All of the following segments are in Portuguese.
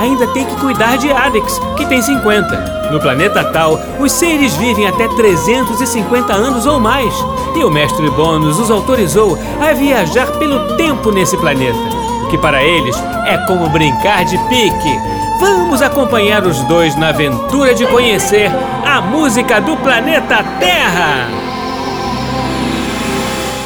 ainda tem que cuidar de Adix, que tem 50. No planeta Tal, os seres vivem até 350 anos ou mais. E o mestre Bônus os autorizou a viajar pelo tempo nesse planeta, o que para eles é como brincar de pique. Vamos acompanhar os dois na aventura de conhecer a música do planeta Terra!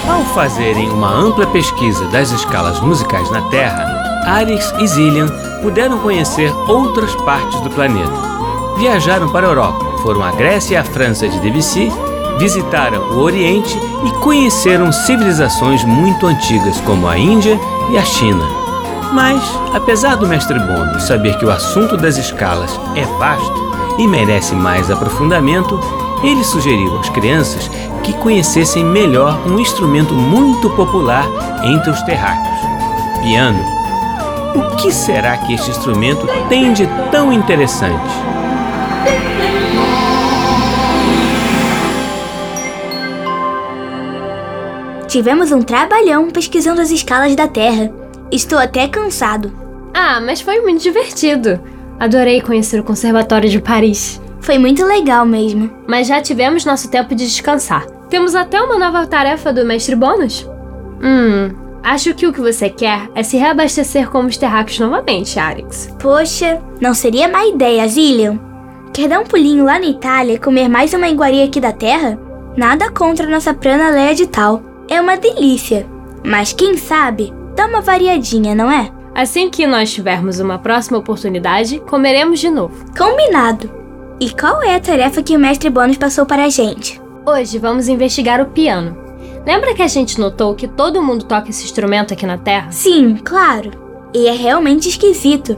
Ao fazerem uma ampla pesquisa das escalas musicais na Terra, Arix e Zillian puderam conhecer outras partes do planeta. Viajaram para a Europa, foram à Grécia e à França de Debussy, visitaram o Oriente e conheceram civilizações muito antigas como a Índia e a China. Mas, apesar do mestre Bono saber que o assunto das escalas é vasto e merece mais aprofundamento, ele sugeriu às crianças que conhecessem melhor um instrumento muito popular entre os terráqueos: piano. O que será que este instrumento tem de tão interessante? Tivemos um trabalhão pesquisando as escalas da Terra. Estou até cansado. Ah, mas foi muito divertido. Adorei conhecer o Conservatório de Paris. Foi muito legal mesmo. Mas já tivemos nosso tempo de descansar. Temos até uma nova tarefa do Mestre Bônus. Hum, acho que o que você quer é se reabastecer como os terráqueos novamente, Arix. Poxa, não seria má ideia, Zillian. Quer dar um pulinho lá na Itália e comer mais uma iguaria aqui da Terra? Nada contra nossa prana leia de tal. É uma delícia. Mas quem sabe, dá uma variadinha, não é? Assim que nós tivermos uma próxima oportunidade, comeremos de novo. Combinado. E qual é a tarefa que o mestre Bônus passou para a gente? Hoje vamos investigar o piano. Lembra que a gente notou que todo mundo toca esse instrumento aqui na Terra? Sim, claro. E é realmente esquisito.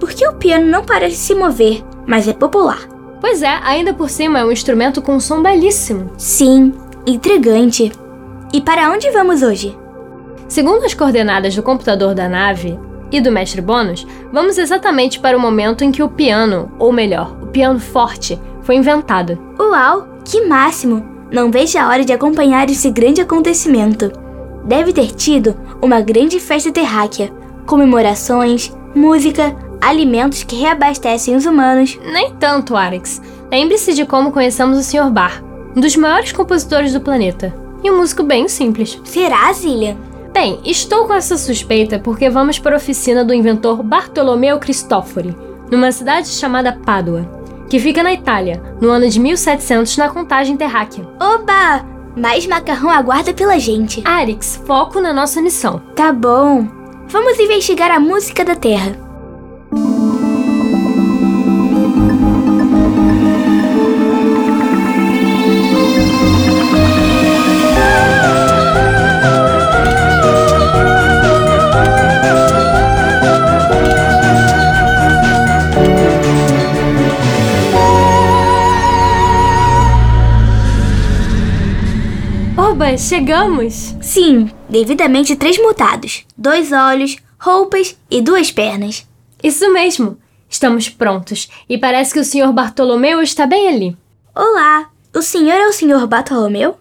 Porque o piano não parece se mover, mas é popular. Pois é, ainda por cima é um instrumento com um som belíssimo. Sim, intrigante. E para onde vamos hoje? Segundo as coordenadas do computador da nave e do mestre Bônus, vamos exatamente para o momento em que o piano, ou melhor, o piano forte, foi inventado. Uau, que máximo! Não vejo a hora de acompanhar esse grande acontecimento. Deve ter tido uma grande festa terráquea, comemorações, música, alimentos que reabastecem os humanos. Nem tanto, Arix. Lembre-se de como conhecemos o Sr. Bar, um dos maiores compositores do planeta. E um músico bem simples. Será, Zillian? Bem, estou com essa suspeita porque vamos para a oficina do inventor Bartolomeu Cristofori, numa cidade chamada Pádua, que fica na Itália, no ano de 1700 na contagem terráquea. Oba! Mais macarrão aguarda pela gente. Arix, foco na nossa missão. Tá bom. Vamos investigar a música da Terra. Chegamos! Sim, devidamente transmutados. Dois olhos, roupas e duas pernas. Isso mesmo! Estamos prontos e parece que o Sr. Bartolomeu está bem ali. Olá, o senhor é o senhor Bartolomeu?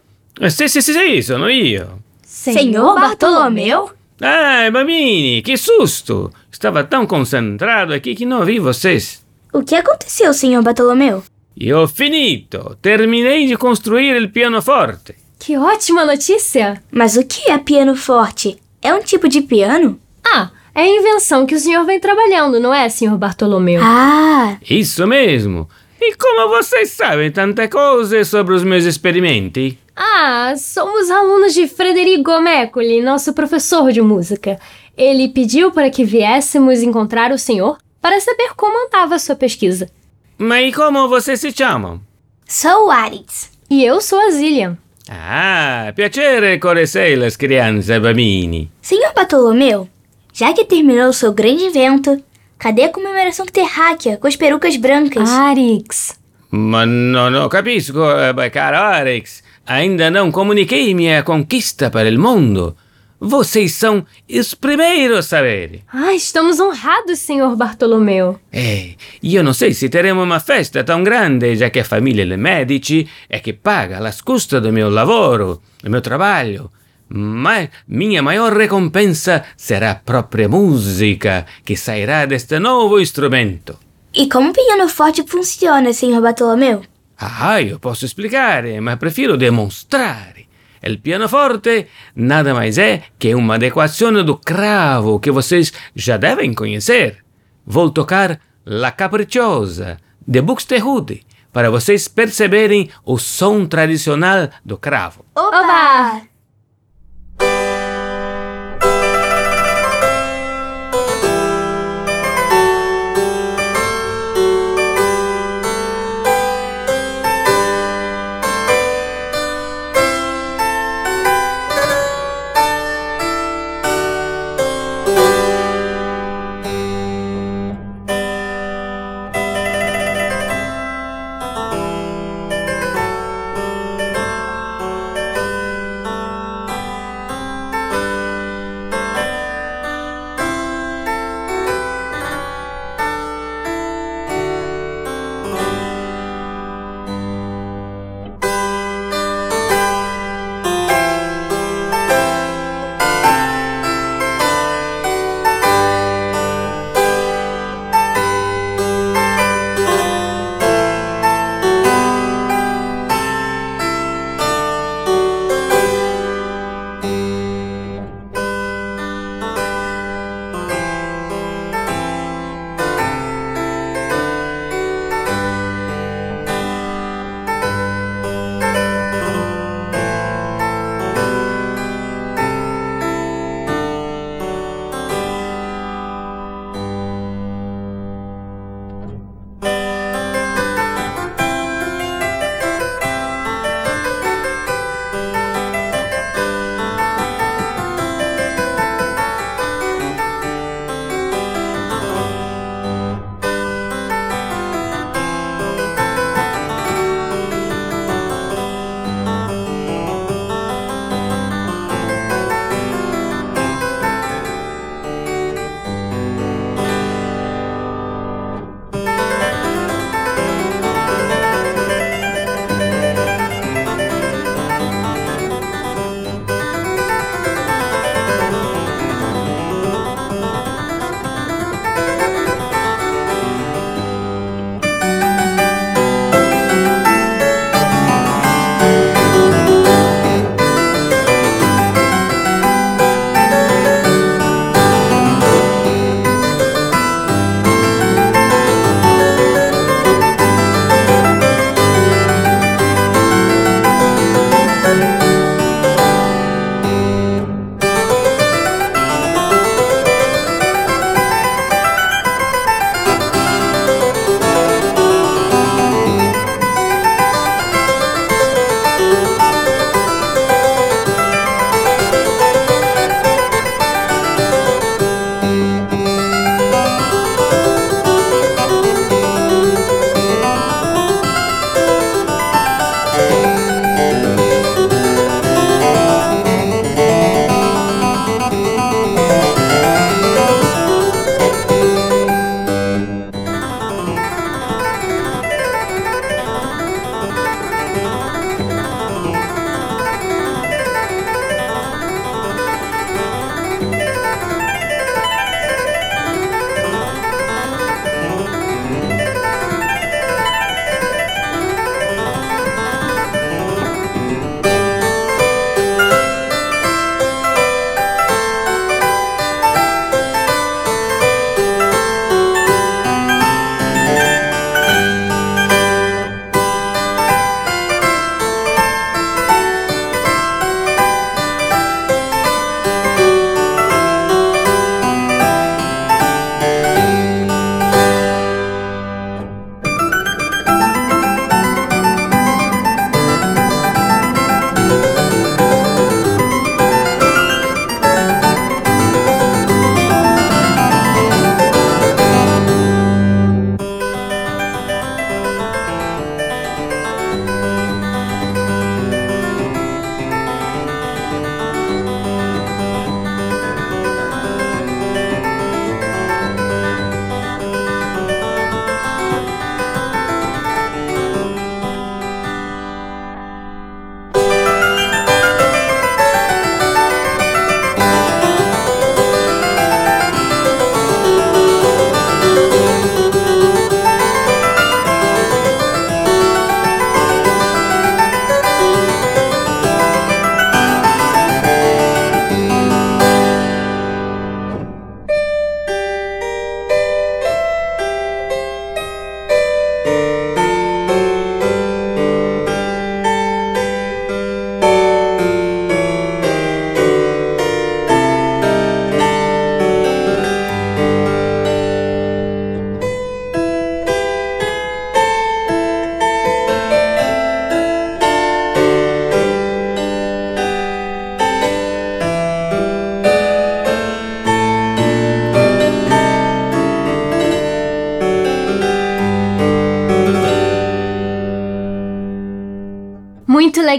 Sì, sì, sì, sì, sono io. Senhor Bartolomeu? Ah, bambini, que susto! Estava tão concentrado aqui que não vi vocês. O que aconteceu, senhor Bartolomeu? E ho finito! Terminei de construir il pianoforte. Que ótima notícia! Mas o que é piano forte? É um tipo de piano? Ah, é a invenção que o senhor vem trabalhando, não é, Sr. Bartolomeu? Ah, Isso mesmo. E como vocês sabem tanta coisa sobre os meus experimentos? Ah, somos alunos de Frederico Mecoli, nosso professor de música. Ele pediu para que viéssemos encontrar o senhor para saber como andava a sua pesquisa. Ma e como vocês se chamam? sou o Aritz. E eu sou a Zillian. Ah, piacere conhecer crianças bambini. Senhor Bartolomeu, já que terminou o seu grande invento, cadê a comemoração terráquea com as perucas brancas? Arix. Ma non ho capisco, eh, caro Alex. Ainda não comuniquei minha conquista para o mundo. Vocês são os primeiros a saber. Ah, estamos honrados, senhor Bartolomeu. É, eu não sei se teremos uma festa tão grande, já que a família de Medici é que paga as custas do meu lavoro, do meu trabalho. Mas minha maior recompensa será a própria música que sairá deste novo instrumento. E como o piano forte funciona, senhor Bartolomeu? Ah, eu posso explicar, mas prefiro demonstrar. O pianoforte nada mais é que uma adequação do cravo que vocês já devem conhecer. Vou tocar La Capricciosa, de Buxtehude, para vocês perceberem o som tradicional do cravo. Oba!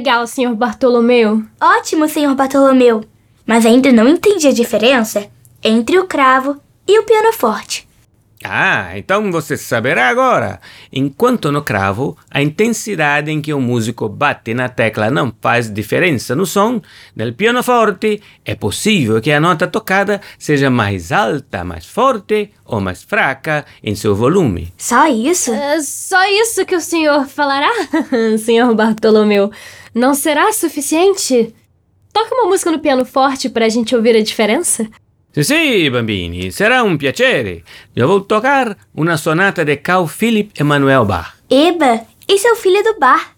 Legal, senhor Bartolomeu. Ótimo, senhor Bartolomeu. Mas ainda não entendi a diferença entre o cravo e o pianoforte. Ah, então você saberá agora. Enquanto no cravo, a intensidade em que o músico bate na tecla não faz diferença no som, nel pianoforte é possível que a nota tocada seja mais alta, mais forte ou mais fraca em seu volume. Só isso? É só isso que o senhor falará, senhor Bartolomeu. Não será suficiente? Toca uma música no piano forte para a gente ouvir a diferença? Sì, sì, bambini, sarà un piacere. Eu vou tocar una sonata de Carl Philipp Emanuel Bach. Eba, esse é o filho do bar.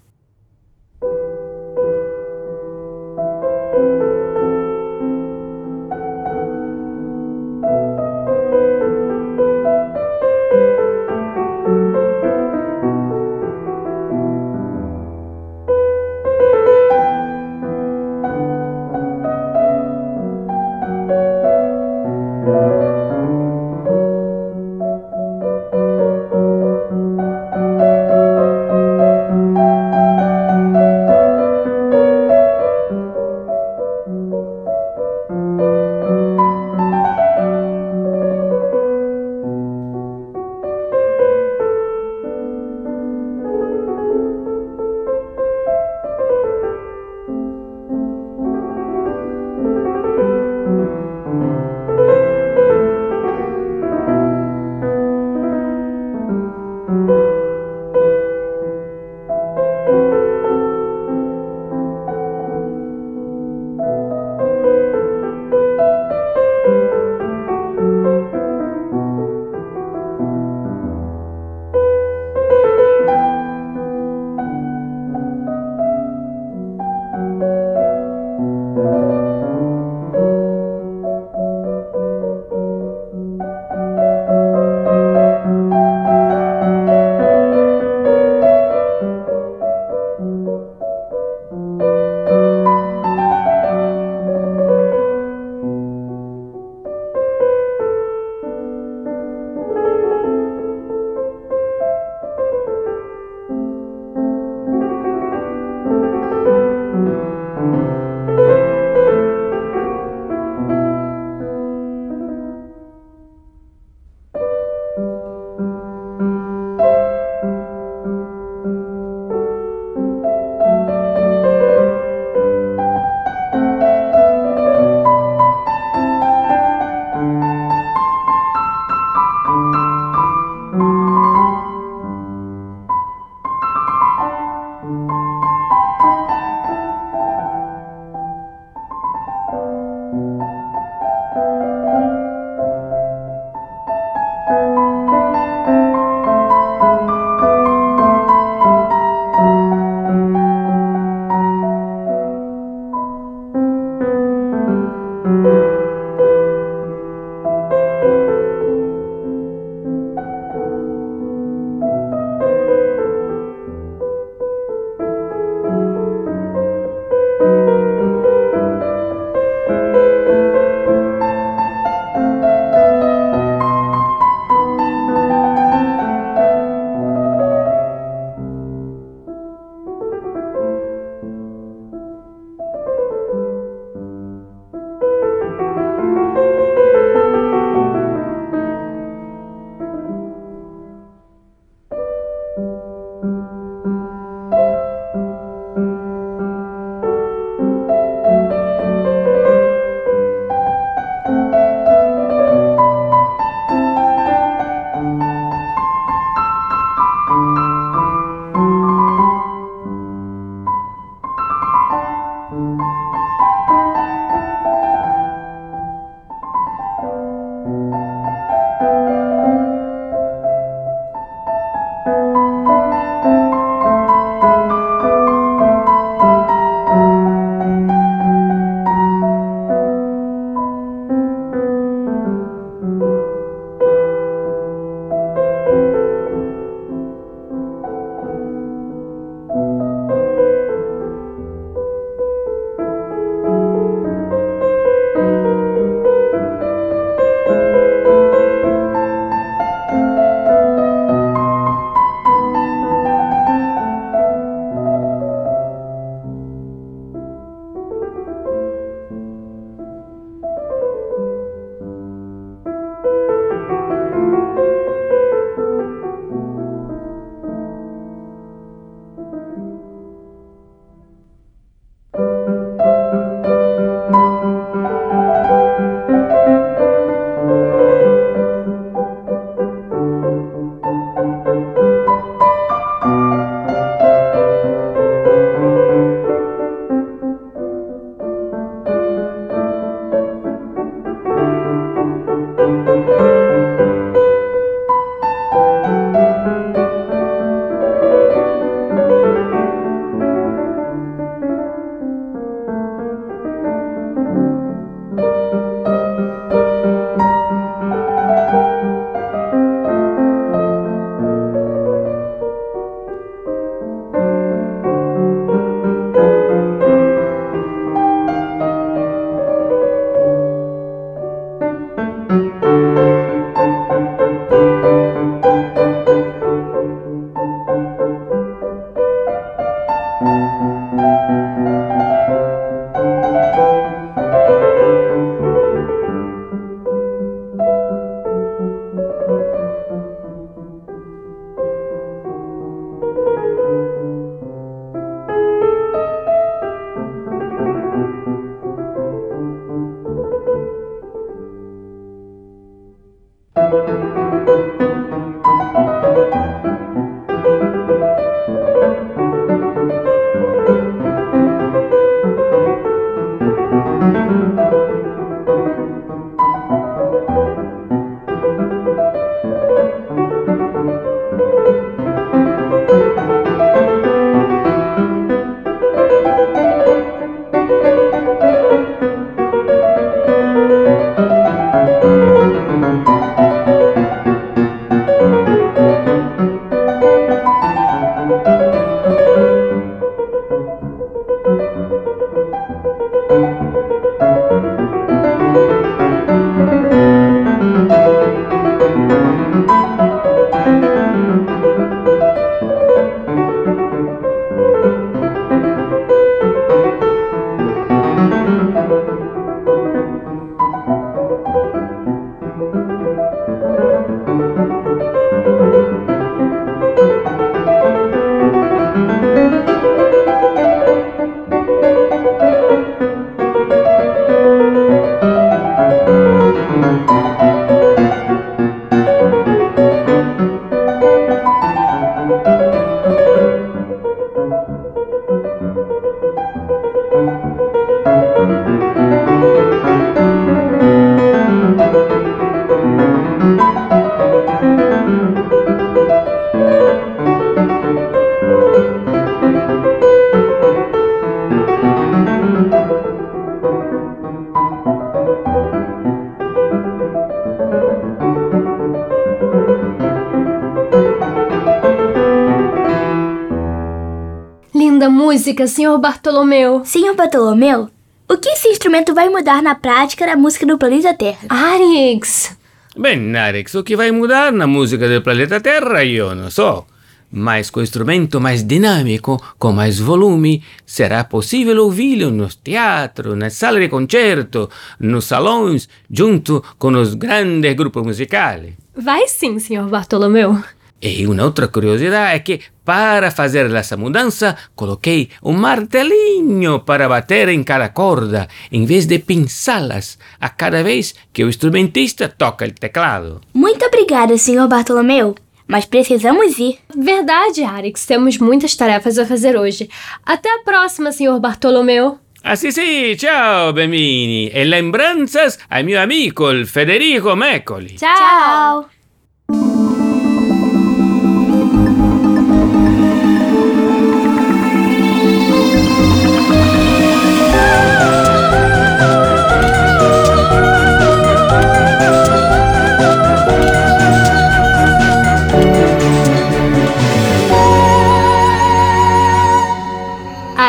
Linda música, senhor Bartolomeu. Senhor Bartolomeu, o que esse instrumento vai mudar na prática da música do planeta Terra? Arix! Bem, Arix, o que vai mudar na música do planeta Terra eu não sou. Mas com o instrumento mais dinâmico, com mais volume, será possível ouvi-lo nos teatros, nas salas de concerto, nos salões, junto com os grandes grupos musicais. Vai sim, senhor Bartolomeu. E uma outra curiosidade é que, para fazer essa mudança, coloquei um martelinho para bater em cada corda, em vez de pinçá-las a cada vez que o instrumentista toca o teclado. Muito obrigada, Senhor Bartolomeu, mas precisamos ir. Verdade, Arix. Temos muitas tarefas a fazer hoje. Até a próxima, senhor Bartolomeu. Ah sì sì, ciao bambini e lembranzas al mio amico il Federico Meccoli. Tchau!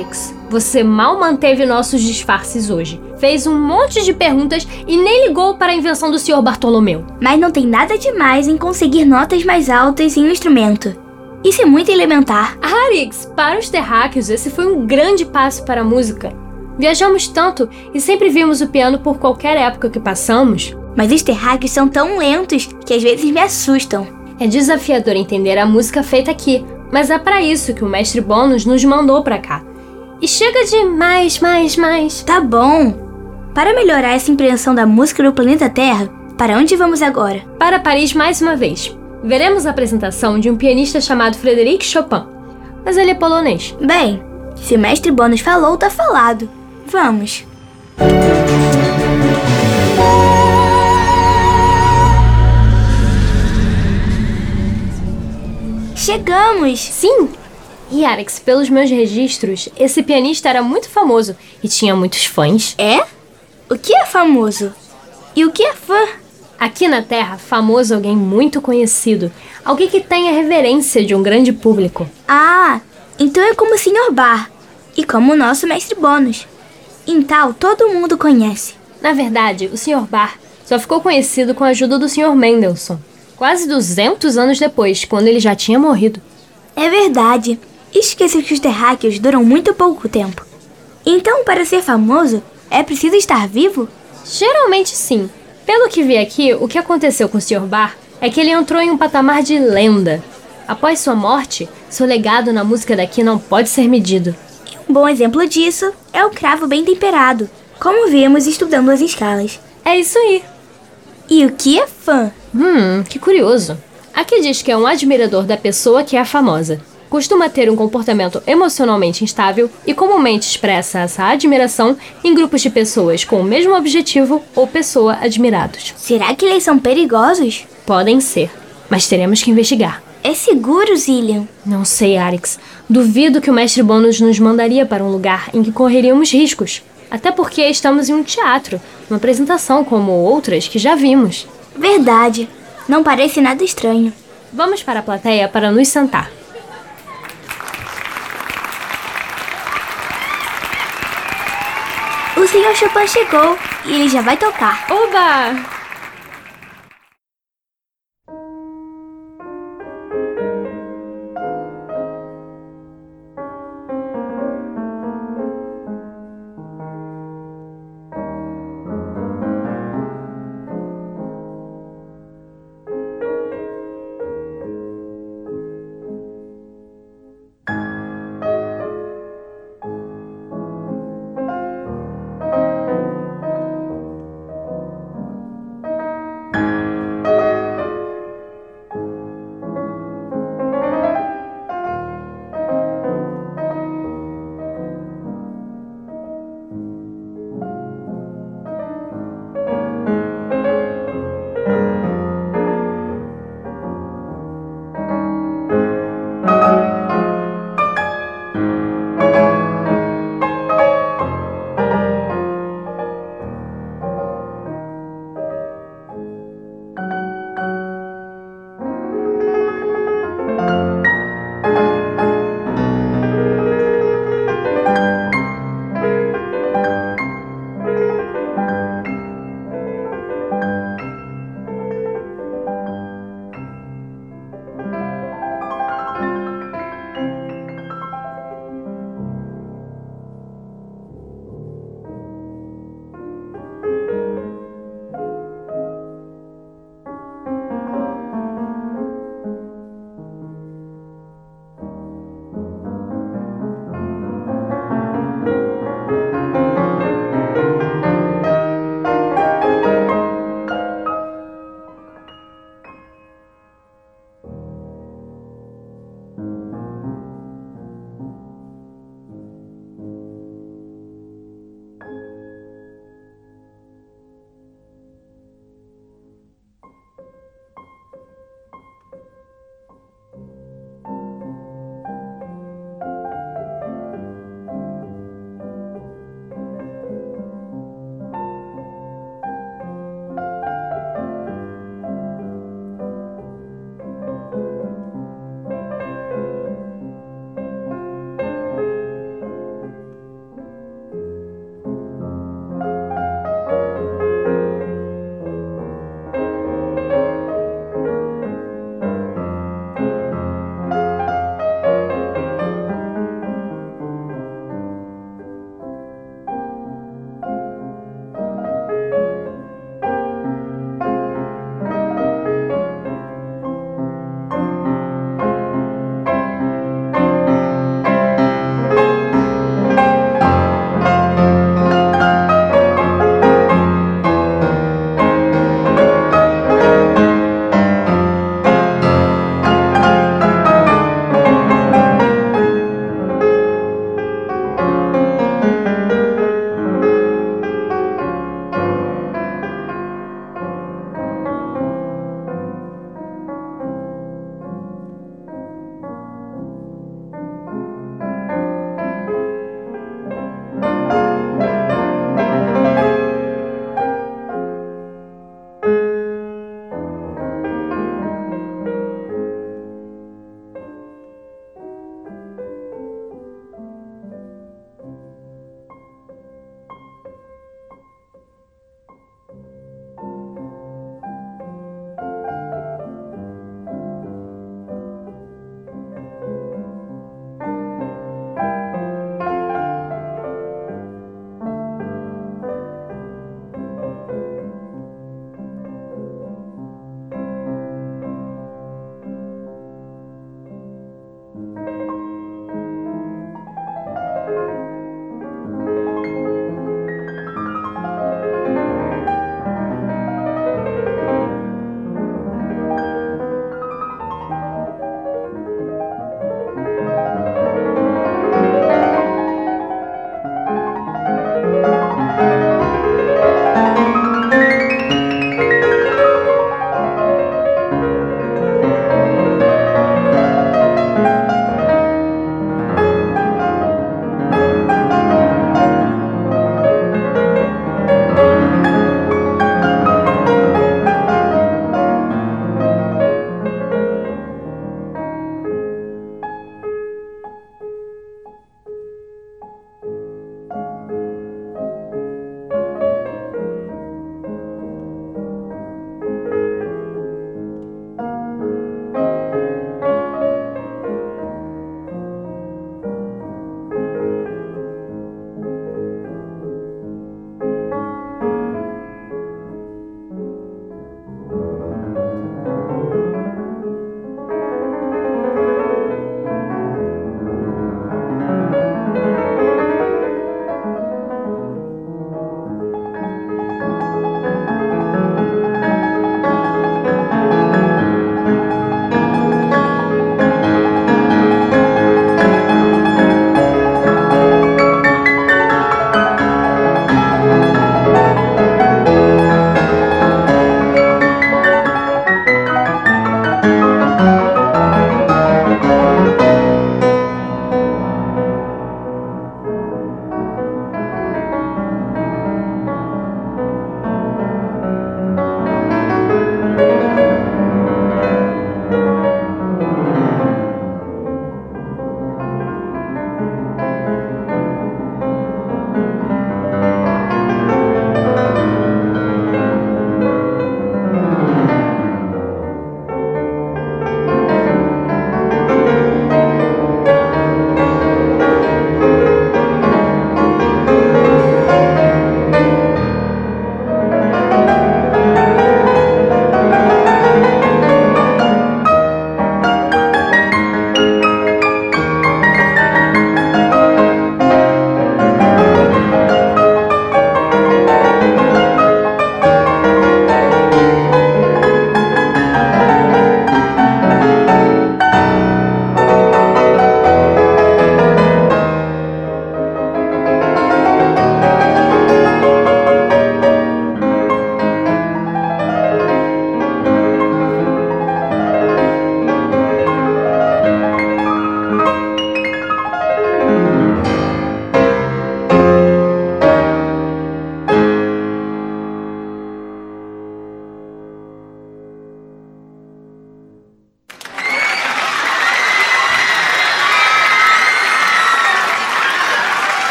Arix, você mal manteve nossos disfarces hoje. Fez um monte de perguntas e nem ligou para a invenção do Sr. Bartolomeu. Mas não tem nada demais em conseguir notas mais altas em um instrumento. Isso é muito elementar. Arix, para os terráqueos, esse foi um grande passo para a música. Viajamos tanto e sempre vimos o piano por qualquer época que passamos. Mas os terráqueos são tão lentos que às vezes me assustam. É desafiador entender a música feita aqui, mas é para isso que o mestre Bônus nos mandou para cá. E chega de mais, mais, mais. Tá bom. Para melhorar essa impressão da música do planeta Terra, para onde vamos agora? Para Paris mais uma vez. Veremos a apresentação de um pianista chamado Frédéric Chopin. Mas ele é polonês. Bem, se o mestre Bônus falou, tá falado. Vamos. Chegamos! Sim! E Alex, pelos meus registros, esse pianista era muito famoso e tinha muitos fãs. É? O que é famoso? E o que é fã? Aqui na Terra, famoso é alguém muito conhecido, alguém que tem a reverência de um grande público. Ah, então é como o Sr. Bar e como o nosso mestre Bônus. Em tal, todo mundo conhece. Na verdade, o Sr. Bar só ficou conhecido com a ajuda do Sr. Mendelssohn, quase 200 anos depois, quando ele já tinha morrido. É verdade. Esqueça que os terráqueos duram muito pouco tempo. Então, para ser famoso, é preciso estar vivo? Geralmente sim. Pelo que vi aqui, o que aconteceu com o Sr. Bar é que ele entrou em um patamar de lenda. Após sua morte, seu legado na música daqui não pode ser medido. Um bom exemplo disso é o cravo bem temperado, como vimos estudando as escalas. É isso aí. E o que é fã? Hum, que curioso. Aqui diz que é um admirador da pessoa que é famosa. Costuma ter um comportamento emocionalmente instável e comumente expressa essa admiração em grupos de pessoas com o mesmo objetivo ou pessoa admirados. Será que eles são perigosos? Podem ser. Mas teremos que investigar. É seguro, Zillion? Não sei, Arix. Duvido que o mestre Bônus nos mandaria para um lugar em que correríamos riscos. Até porque estamos em um teatro, uma apresentação como outras que já vimos. Verdade. Não parece nada estranho. Vamos para a plateia para nos sentar. Sr. Chopin chegou e ele já vai tocar. Oba!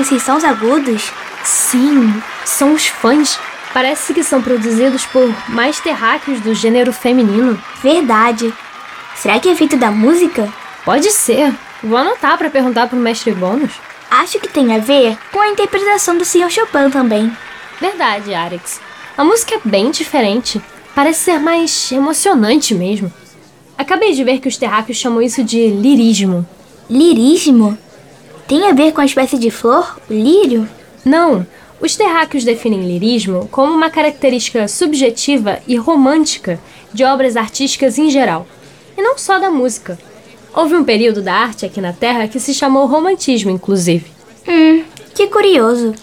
Tá ouvindo esses sons agudos? Sim, são os fãs. Parece que são produzidos por mais terráqueos do gênero feminino. Verdade. Será que é feito da música? Pode ser. Vou anotar para perguntar pro mestre Bônus. Acho que tem a ver com a interpretação do Sr. Chopin também. Verdade, Arix. A música é bem diferente. Parece ser mais emocionante mesmo. Acabei de ver que os terráqueos chamam isso de lirismo. Lirismo? Tem a ver com a espécie de flor, o lírio? Não, os terráqueos definem lirismo como uma característica subjetiva e romântica de obras artísticas em geral, e não só da música. Houve um período da arte aqui na Terra que se chamou romantismo, inclusive. Hum, que curioso.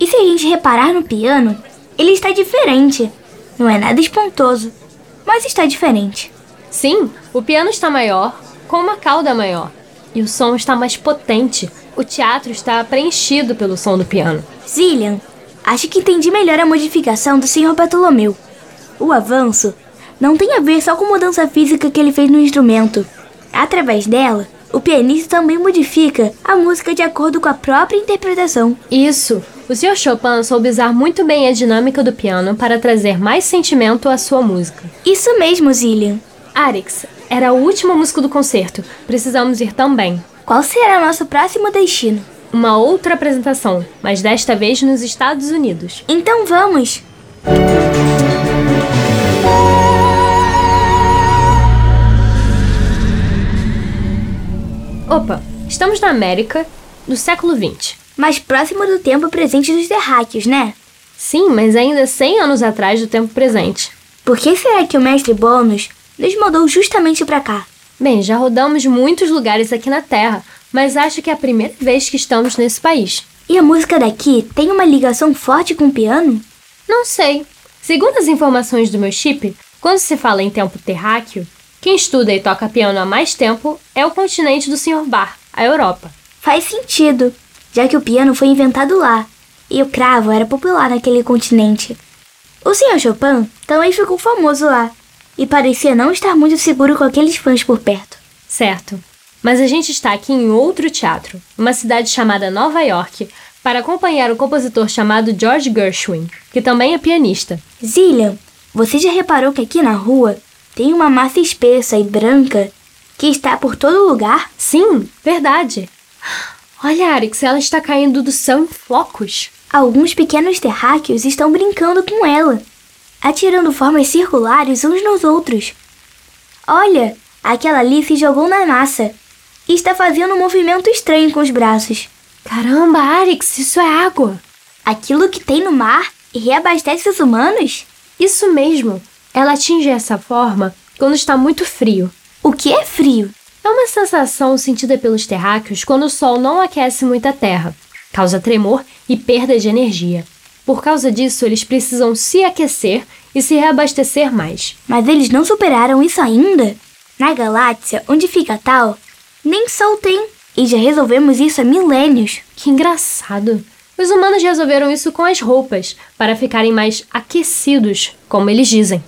E se a gente reparar no piano, ele está diferente. Não é nada espontoso, mas está diferente. Sim, o piano está maior, com uma cauda maior, e o som está mais potente. O teatro está preenchido pelo som do piano. Zillian, acho que entendi melhor a modificação do Sr. Bartolomeu. O avanço não tem a ver só com a mudança física que ele fez no instrumento. Através dela, o pianista também modifica a música de acordo com a própria interpretação. Isso! O Sr. Chopin soube usar muito bem a dinâmica do piano para trazer mais sentimento à sua música. Isso mesmo, Zillian. Arix, era o último músico do concerto. Precisamos ir também. Qual será nosso próximo destino? Uma outra apresentação, mas desta vez nos Estados Unidos. Então vamos! Opa, estamos na América do século XX. Mais próximo do tempo presente dos terráqueos, né? Sim, mas ainda 100 anos atrás do tempo presente. Por que será que o mestre Bônus nos mandou justamente para cá? Bem, já rodamos muitos lugares aqui na Terra, mas acho que é a primeira vez que estamos nesse país. E a música daqui tem uma ligação forte com o piano? Não sei. Segundo as informações do meu chip, quando se fala em tempo terráqueo, quem estuda e toca piano há mais tempo é o continente do Sr. Bar, a Europa. Faz sentido, já que o piano foi inventado lá e o cravo era popular naquele continente. O Sr. Chopin também ficou famoso lá e parecia não estar muito seguro com aqueles fãs por perto. Certo. Mas a gente está aqui em outro teatro, uma cidade chamada Nova York, para acompanhar o compositor chamado George Gershwin, que também é pianista. Zillian, você já reparou que aqui na rua tem uma massa espessa e branca que está por todo lugar? Sim, verdade. Olha, Arix, ela está caindo do céu em flocos. Alguns pequenos terráqueos estão brincando com ela, atirando formas circulares uns nos outros. Olha, aquela ali se jogou na massa e está fazendo um movimento estranho com os braços. Caramba, Arix, isso é água. Aquilo que tem no mar e reabastece os humanos? Isso mesmo. Ela atinge essa forma quando está muito frio. O que é frio? É uma sensação sentida pelos terráqueos quando o sol não aquece muito a terra. Causa tremor e perda de energia. Por causa disso, eles precisam se aquecer e se reabastecer mais. Mas eles não superaram isso ainda? Na galáxia onde fica Tal, nem sol tem. E já resolvemos isso há milênios. Que engraçado. Os humanos resolveram isso com as roupas, para ficarem mais aquecidos, como eles dizem.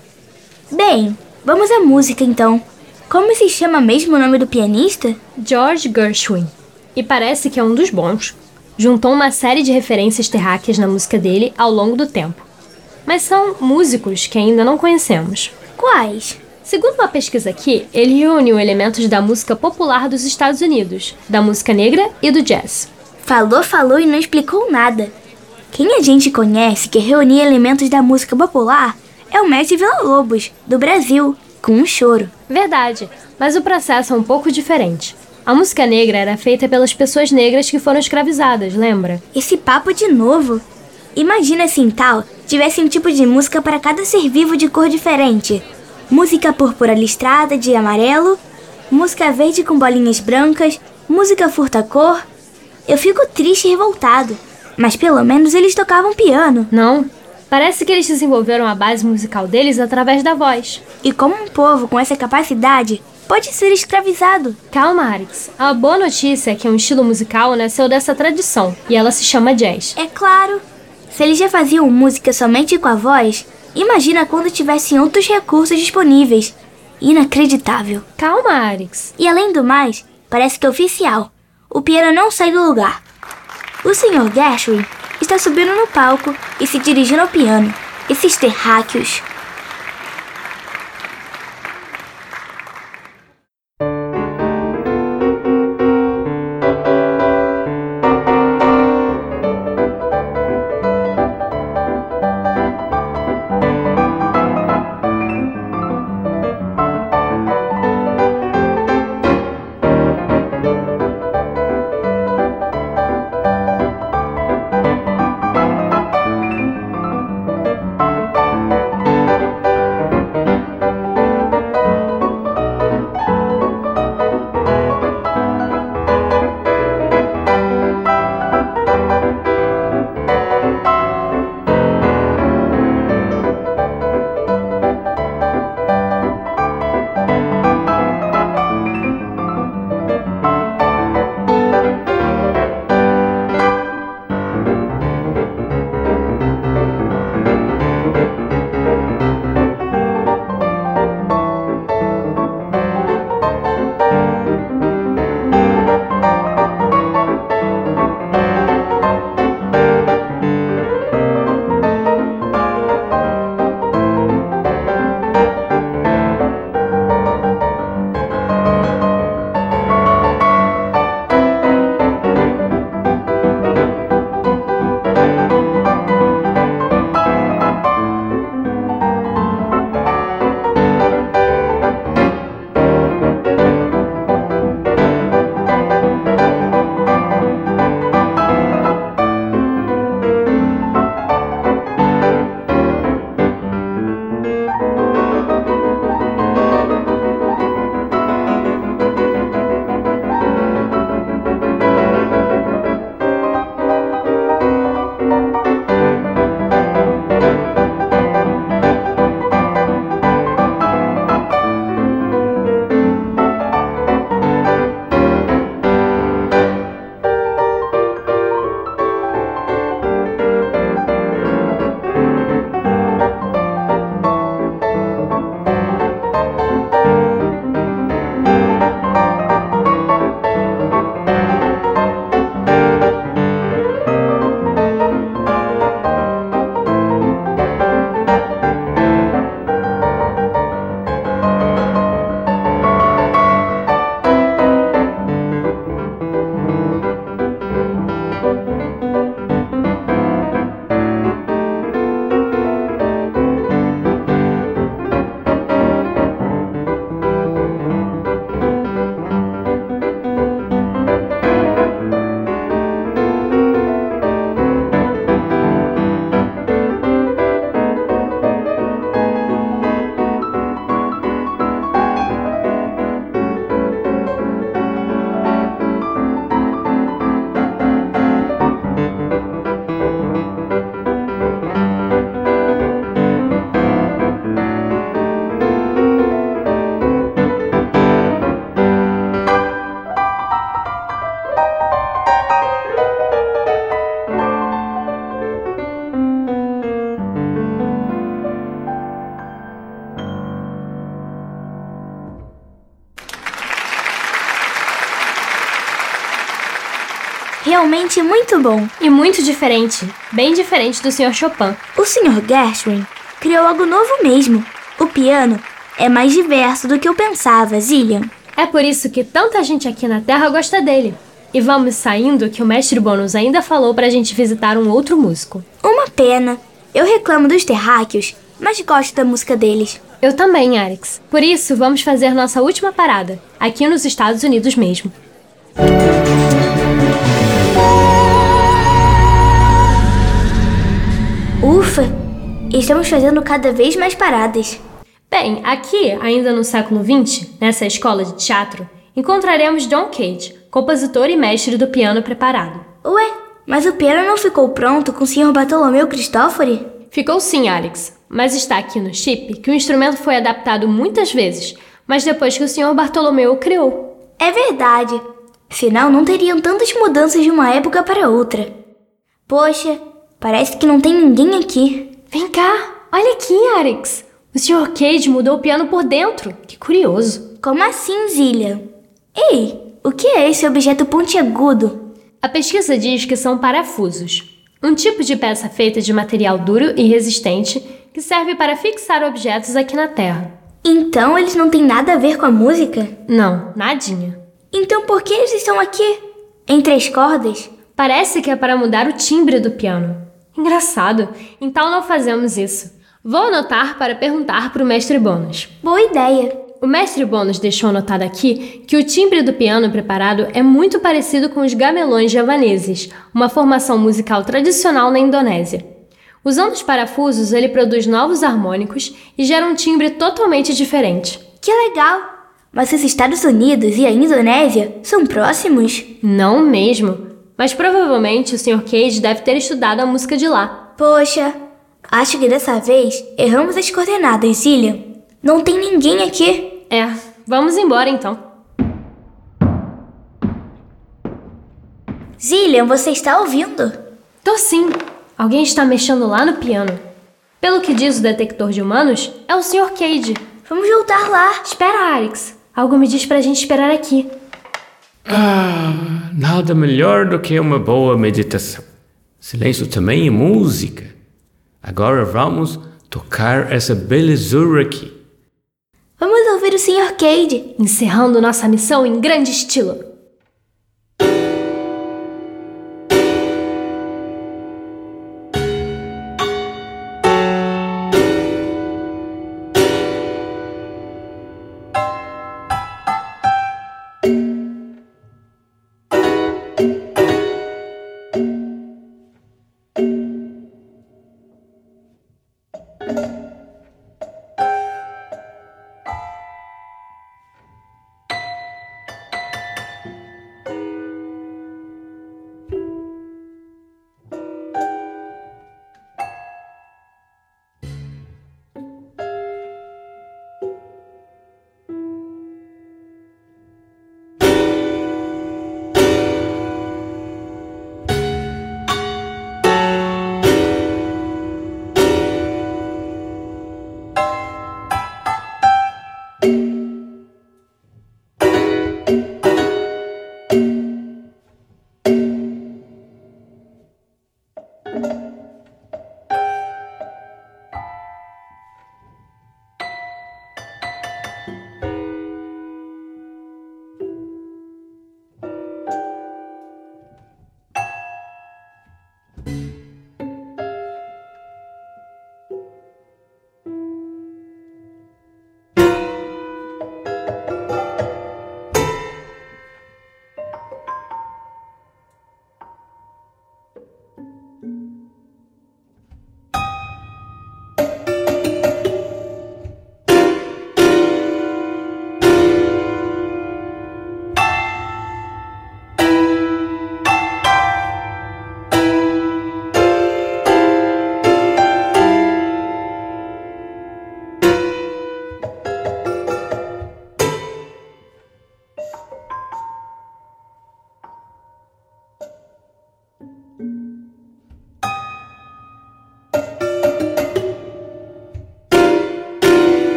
Bem, vamos à música então. Como se chama mesmo o nome do pianista? George Gershwin. E parece que é um dos bons. Juntou uma série de referências terráqueas na música dele ao longo do tempo. Mas são músicos que ainda não conhecemos. Quais? Segundo uma pesquisa aqui, ele reuniu elementos da música popular dos Estados Unidos, da música negra e do jazz. Falou, falou e não explicou nada. Quem a gente conhece que reunia elementos da música popular é o mestre Villa-Lobos, do Brasil, com um choro. Verdade, mas o processo é um pouco diferente. A música negra era feita pelas pessoas negras que foram escravizadas, lembra? Esse papo de novo. Imagina se em tal tivesse um tipo de música para cada ser vivo de cor diferente. Música púrpura listrada de amarelo, música verde com bolinhas brancas, música furta-cor. Eu fico triste e revoltado, mas pelo menos eles tocavam piano. Não, Parece que eles desenvolveram a base musical deles através da voz. E como um povo com essa capacidade pode ser escravizado? Calma, Arix. A boa notícia é que um estilo musical nasceu dessa tradição e ela se chama jazz. É claro. Se eles já faziam música somente com a voz, imagina quando tivessem outros recursos disponíveis. Inacreditável. Calma, Arix. E além do mais, parece que é oficial. o piano não sai do lugar. O Sr. Gershwin está subindo no palco e se dirigindo ao piano. Esses terráqueos muito bom. E muito diferente. Bem diferente do Sr. Chopin. O Sr. Gershwin criou algo novo mesmo. O piano é mais diverso do que eu pensava, Zillian. É por isso que tanta gente aqui na Terra gosta dele. E vamos saindo que o mestre Bônus ainda falou pra gente visitar um outro músico. Uma pena. Eu reclamo dos terráqueos, mas gosto da música deles. Eu também, Alex. Por isso, vamos fazer nossa última parada, aqui nos Estados Unidos mesmo. Estamos fazendo cada vez mais paradas. Bem, aqui, ainda no século XX, nessa escola de teatro, encontraremos John Cage, compositor e mestre do piano preparado. Ué, mas o piano não ficou pronto com o Sr. Bartolomeu Cristófori? Ficou sim, Alex, mas está aqui no chip que o instrumento foi adaptado muitas vezes, mas depois que o Sr. Bartolomeu o criou. É verdade. Afinal, não teriam tantas mudanças de uma época para outra. Poxa, Parece que não tem ninguém aqui. Vem cá, olha aqui, Alex. O Sr. Cage mudou o piano por dentro. Que curioso. Como assim, Zilha? Ei, O que é esse objeto pontiagudo? A pesquisa diz que são parafusos, um tipo de peça feita de material duro e resistente que serve para fixar objetos aqui na Terra. Então eles não têm nada a ver com a música? Não, nadinha. Então por que eles estão aqui? Entre as cordas? Parece que é para mudar o timbre do piano. Engraçado, então não fazemos isso. Vou anotar para perguntar para o mestre Bônus. Boa ideia. O mestre Bônus deixou anotado aqui que o timbre do piano preparado é muito parecido com os gamelões javaneses, uma formação musical tradicional na Indonésia. Usando os parafusos, ele produz novos harmônicos e gera um timbre totalmente diferente. Que legal! Mas os Estados Unidos e a Indonésia são próximos? Não mesmo, mas provavelmente o Sr. Cage deve ter estudado a música de lá. Poxa, acho que dessa vez erramos as coordenadas, Zillian. Não tem ninguém aqui. É, vamos embora então. Zillian, você está ouvindo? Tô sim. Alguém está mexendo lá no piano. Pelo que diz o detector de humanos, é o Sr. Cage. Vamos voltar lá. Espera, Alex. Algo me diz pra gente esperar aqui. Ah, nada melhor do que uma boa meditação. Silêncio também é música. Agora vamos tocar essa belezura aqui. Vamos ouvir o Sr. Cade. Encerrando nossa missão em grande estilo.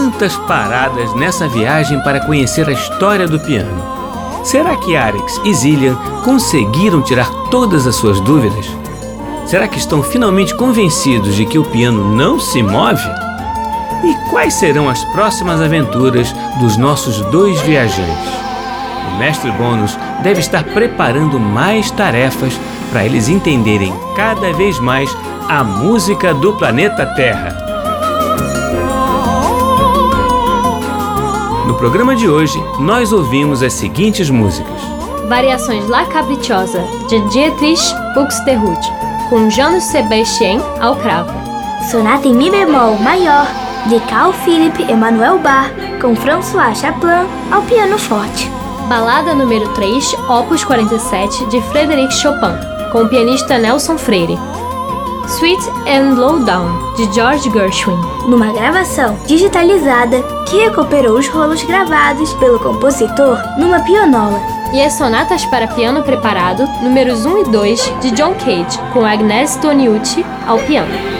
Quantas paradas nessa viagem para conhecer a história do piano. Será que Arix e Zillian conseguiram tirar todas as suas dúvidas? Será que estão finalmente convencidos de que o piano não se move? E quais serão as próximas aventuras dos nossos dois viajantes? O mestre Bônus deve estar preparando mais tarefas para eles entenderem cada vez mais a música do planeta Terra. Programa de hoje, nós ouvimos as seguintes músicas: Variações La Caprichosa, de Dietrich Buxtehude, com Johannes Sebastian ao cravo. Sonata em Mi bemol maior, de Carl Philipp Emanuel Bach, com François Chaplin ao piano forte. Balada número 3, opus 47, de Frédéric Chopin, com o pianista Nelson Freire. Sweet and Low Down, de George Gershwin. Numa gravação digitalizada que recuperou os rolos gravados pelo compositor numa pianola. E as sonatas para piano preparado, números 1 e 2, de John Cage, com Agnes Toniucci ao piano.